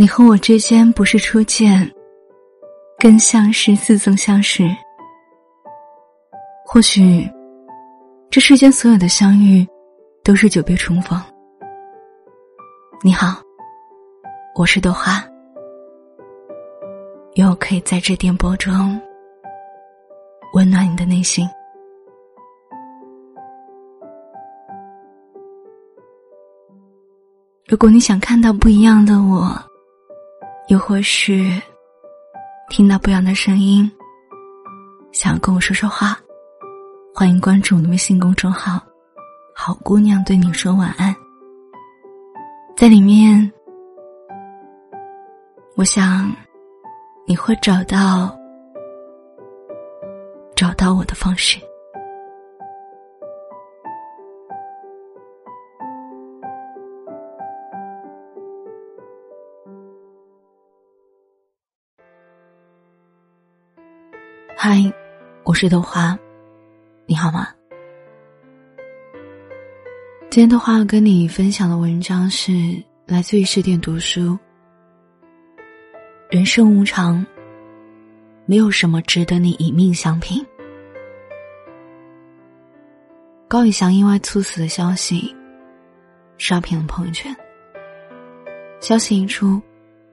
你和我之间不是初见，更像是似曾相识。或许，这世间所有的相遇，都是久别重逢。你好，我是朵花，愿我可以在这电波中温暖你的内心。如果你想看到不一样的我，又或是听到不一样的声音，想要跟我说说话，欢迎关注我的微信公众号“好姑娘对你说晚安”。在里面，我想你会找到找到我的方式。嗨，我是豆花，你好吗？今天的话要跟你分享的文章是来自于十点读书。人生无常，没有什么值得你以命相拼。高以翔意外猝死的消息，刷屏了朋友圈。消息一出，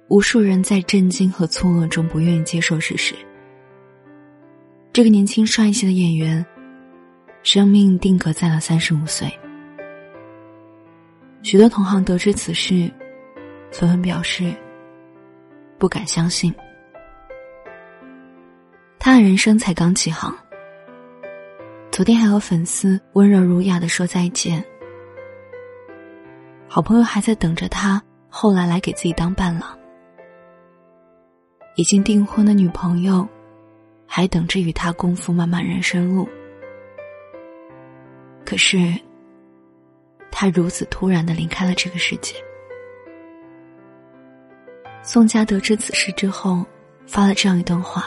无数人在震惊和错愕中不愿意接受事实。这个年轻帅气的演员，生命定格在了三十五岁。许多同行得知此事，纷纷表示不敢相信。他的人生才刚起航，昨天还和粉丝温柔儒雅的说再见，好朋友还在等着他后来来给自己当伴郎，已经订婚的女朋友。还等着与他共赴漫漫人生路，可是，他如此突然的离开了这个世界。宋佳得知此事之后，发了这样一段话：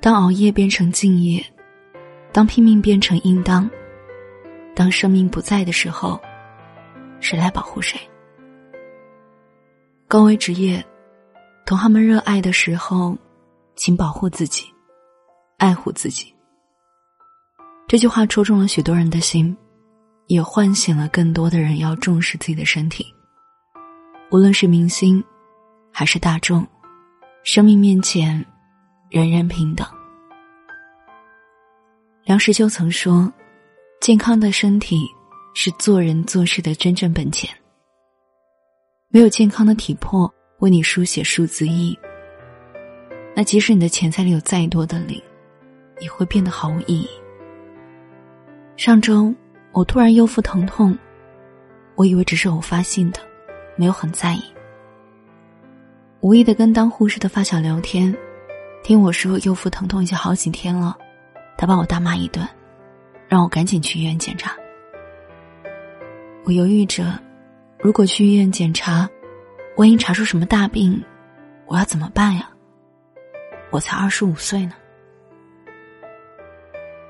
当熬夜变成敬业，当拼命变成应当，当生命不在的时候，谁来保护谁？高危职业，同行们热爱的时候。请保护自己，爱护自己。这句话戳中了许多人的心，也唤醒了更多的人要重视自己的身体。无论是明星，还是大众，生命面前，人人平等。梁实秋曾说：“健康的身体是做人做事的真正本钱。没有健康的体魄为你书写数字一。”那即使你的钱财里有再多的零，也会变得毫无意义。上周我突然右腹疼痛，我以为只是偶发性的，没有很在意。无意的跟当护士的发小聊天，听我说右腹疼痛已经好几天了，他把我大骂一顿，让我赶紧去医院检查。我犹豫着，如果去医院检查，万一查出什么大病，我要怎么办呀？我才二十五岁呢。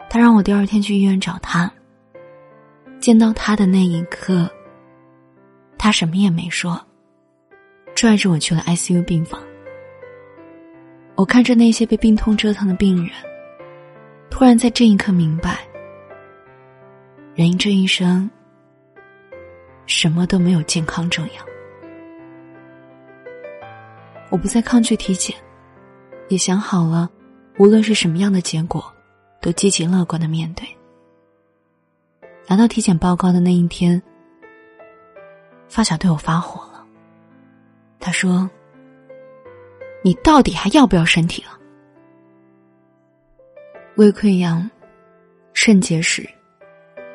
他让我第二天去医院找他。见到他的那一刻，他什么也没说，拽着我去了 ICU 病房。我看着那些被病痛折腾的病人，突然在这一刻明白，人这一生，什么都没有健康重要。我不再抗拒体检。也想好了，无论是什么样的结果，都积极乐观的面对。拿到体检报告的那一天，发小对我发火了。他说：“你到底还要不要身体了？胃溃疡、肾结石、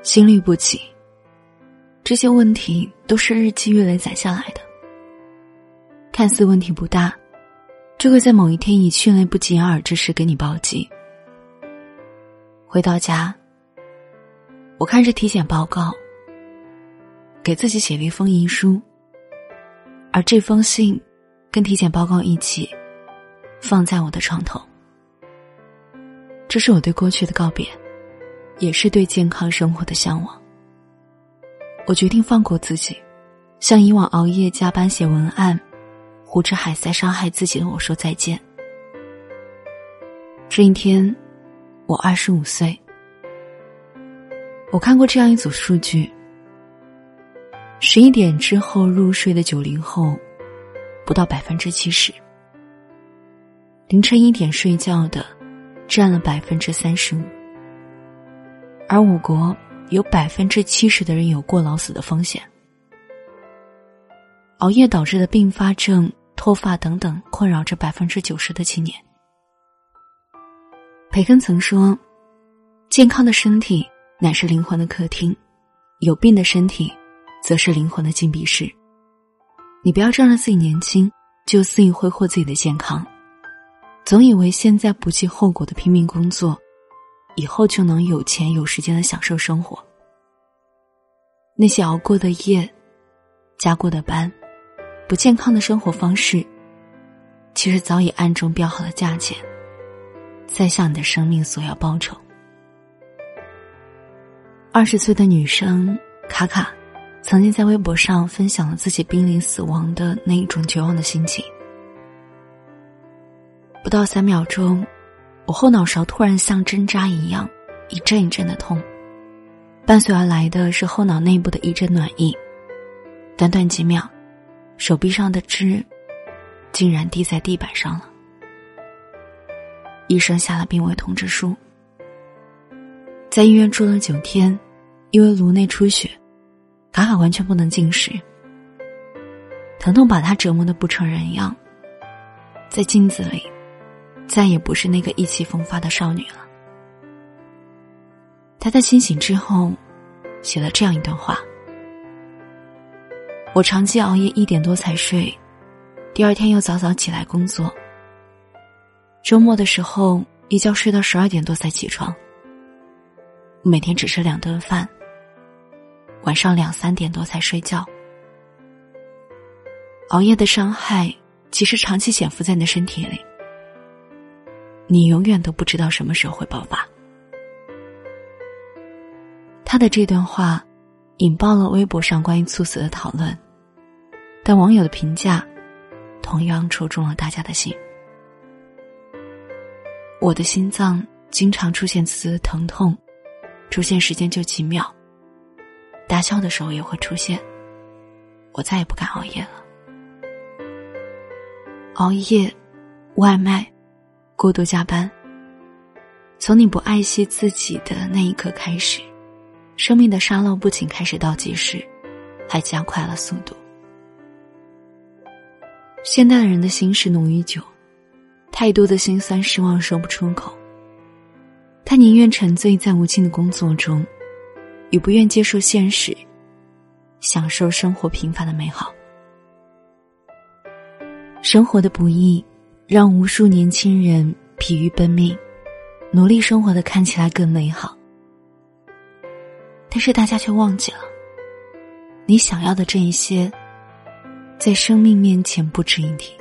心律不齐，这些问题都是日积月累攒下来的。看似问题不大。”就会在某一天以迅雷不及掩耳之势给你暴击。回到家，我看着体检报告，给自己写了一封遗书，而这封信跟体检报告一起放在我的床头。这是我对过去的告别，也是对健康生活的向往。我决定放过自己，像以往熬夜加班写文案、胡吃海塞伤害自己的我说再见。这一天，我二十五岁。我看过这样一组数据：十一点之后入睡的九零后，不到百分之七十；凌晨一点睡觉的，占了百分之三十五。而我国有百分之七十的人有过劳死的风险。熬夜导致的并发症、脱发等等，困扰着百分之九十的青年。培根曾说：“健康的身体乃是灵魂的客厅，有病的身体，则是灵魂的禁闭室。”你不要仗着自己年轻就肆意挥霍自己的健康，总以为现在不计后果的拼命工作，以后就能有钱有时间的享受生活。那些熬过的夜，加过的班。不健康的生活方式，其实早已暗中标好了价钱，在向你的生命索要报酬。二十岁的女生卡卡，曾经在微博上分享了自己濒临死亡的那一种绝望的心情。不到三秒钟，我后脑勺突然像针扎一样一阵一阵的痛，伴随而来的是后脑内部的一阵暖意。短短几秒。手臂上的痣，竟然滴在地板上了。医生下了病危通知书。在医院住了九天，因为颅内出血，卡卡完全不能进食，疼痛把她折磨的不成人样。在镜子里，再也不是那个意气风发的少女了。她在清醒之后，写了这样一段话。我长期熬夜一点多才睡，第二天又早早起来工作。周末的时候一觉睡到十二点多才起床。每天只吃两顿饭，晚上两三点多才睡觉。熬夜的伤害其实长期潜伏在你的身体里，你永远都不知道什么时候会爆发。他的这段话引爆了微博上关于猝死的讨论。但网友的评价，同样戳中了大家的心。我的心脏经常出现滋滋疼痛，出现时间就几秒。大笑的时候也会出现。我再也不敢熬夜了。熬夜、外卖、过度加班，从你不爱惜自己的那一刻开始，生命的沙漏不仅开始倒计时，还加快了速度。现代人的心事浓于酒，太多的心酸失望说不出口。他宁愿沉醉在无尽的工作中，也不愿接受现实，享受生活平凡的美好。生活的不易，让无数年轻人疲于奔命，努力生活的看起来更美好。但是大家却忘记了，你想要的这一些。在生命面前不值一提。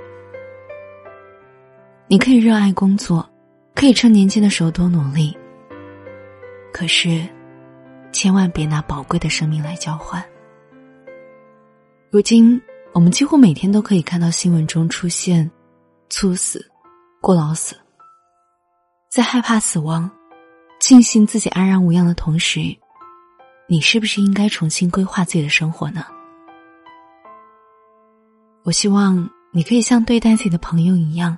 你可以热爱工作，可以趁年轻的时候多努力。可是，千万别拿宝贵的生命来交换。如今，我们几乎每天都可以看到新闻中出现猝死、过劳死。在害怕死亡、庆幸自己安然无恙的同时，你是不是应该重新规划自己的生活呢？我希望你可以像对待自己的朋友一样，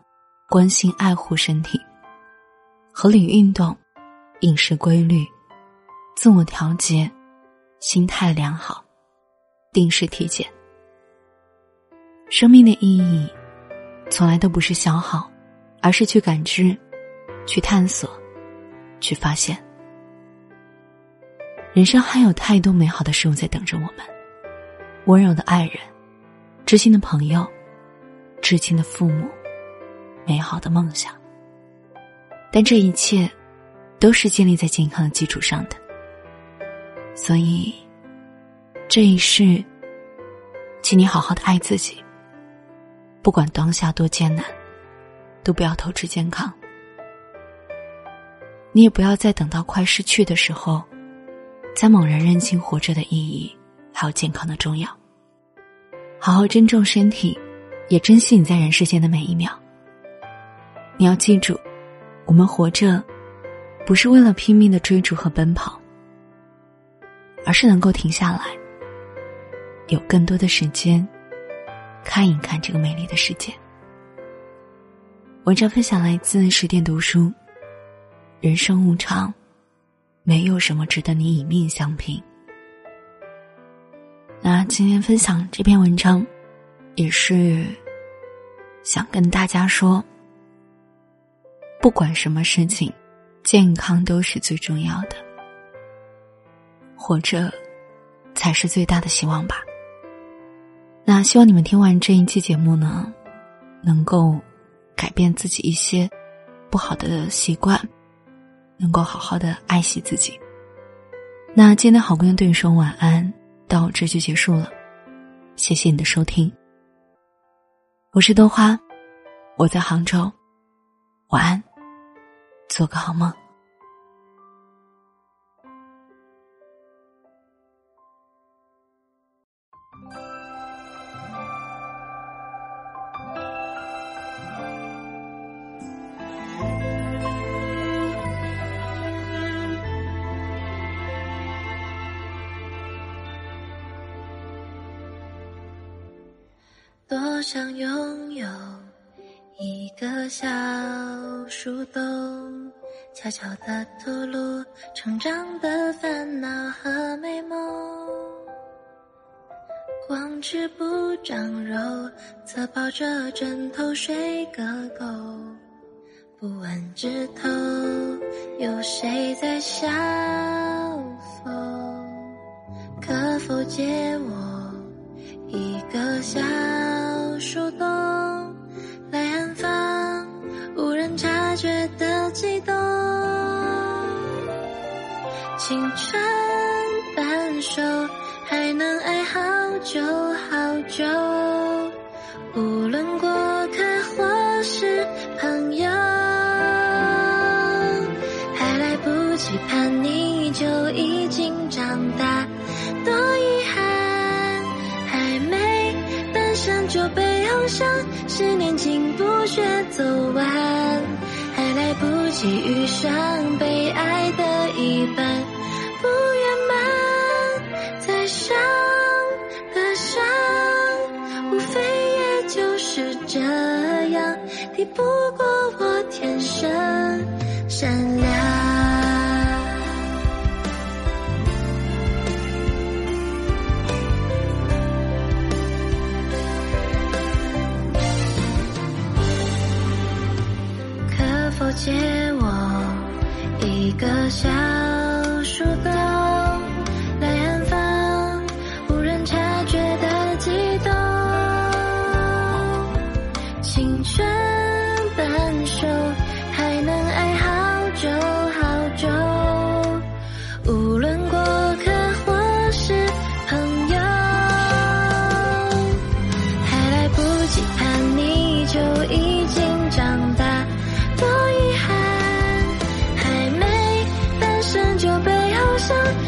关心爱护身体，合理运动，饮食规律，自我调节，心态良好，定时体检。生命的意义，从来都不是消耗，而是去感知，去探索，去发现。人生还有太多美好的事物在等着我们，温柔的爱人。知心的朋友，至亲的父母，美好的梦想。但这一切，都是建立在健康的基础上的。所以，这一世，请你好好的爱自己。不管当下多艰难，都不要透支健康。你也不要再等到快失去的时候，才猛然认清活着的意义，还有健康的重要。好好珍重身体，也珍惜你在人世间的每一秒。你要记住，我们活着，不是为了拼命的追逐和奔跑，而是能够停下来，有更多的时间，看一看这个美丽的世界。文章分享来自十点读书。人生无常，没有什么值得你以命相拼。那今天分享这篇文章，也是想跟大家说。不管什么事情，健康都是最重要的。活着，才是最大的希望吧。那希望你们听完这一期节目呢，能够改变自己一些不好的习惯，能够好好的爱惜自己。那今天好姑娘对你说晚安，到这就结束了。谢谢你的收听，我是豆花，我在杭州，晚安。做个好梦。想拥有。一个小树洞，悄悄地吐露成长的烦恼和美梦。光吃不长肉，侧抱着枕头睡个够。不问枝头有谁在笑风，可否借我一个小青春半熟，还能爱好久好久。无论过客或是朋友，还来不及叛逆就已经长大，多遗憾。还没诞生就被轰伤，十年进步学走完。还来不及遇上被爱的一半，敌，不过我天生善良。可否借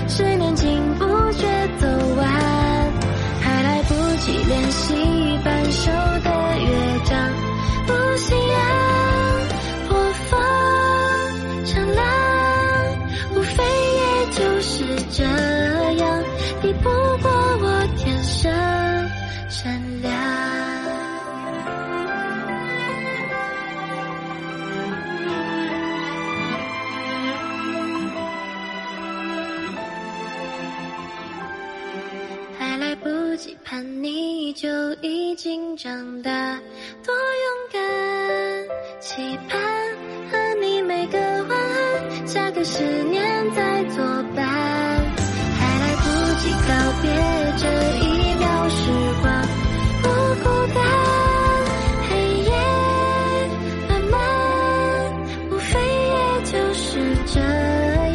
十年竟不觉走完？还来不及练习期盼你就已经长大，多勇敢！期盼和你每个晚安，下个十年再作伴，还来不及告别这一秒时光，不孤单。黑夜漫漫，无非也就是这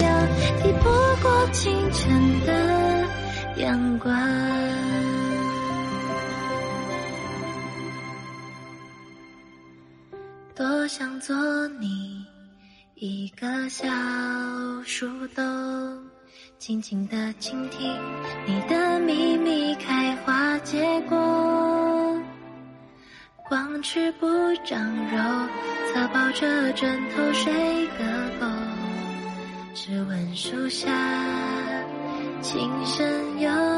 样，抵不过清晨的阳光。做你一个小树洞，静静的倾听你的秘密开花结果。光吃不长肉，侧抱着枕头睡个够，只闻树下琴声悠。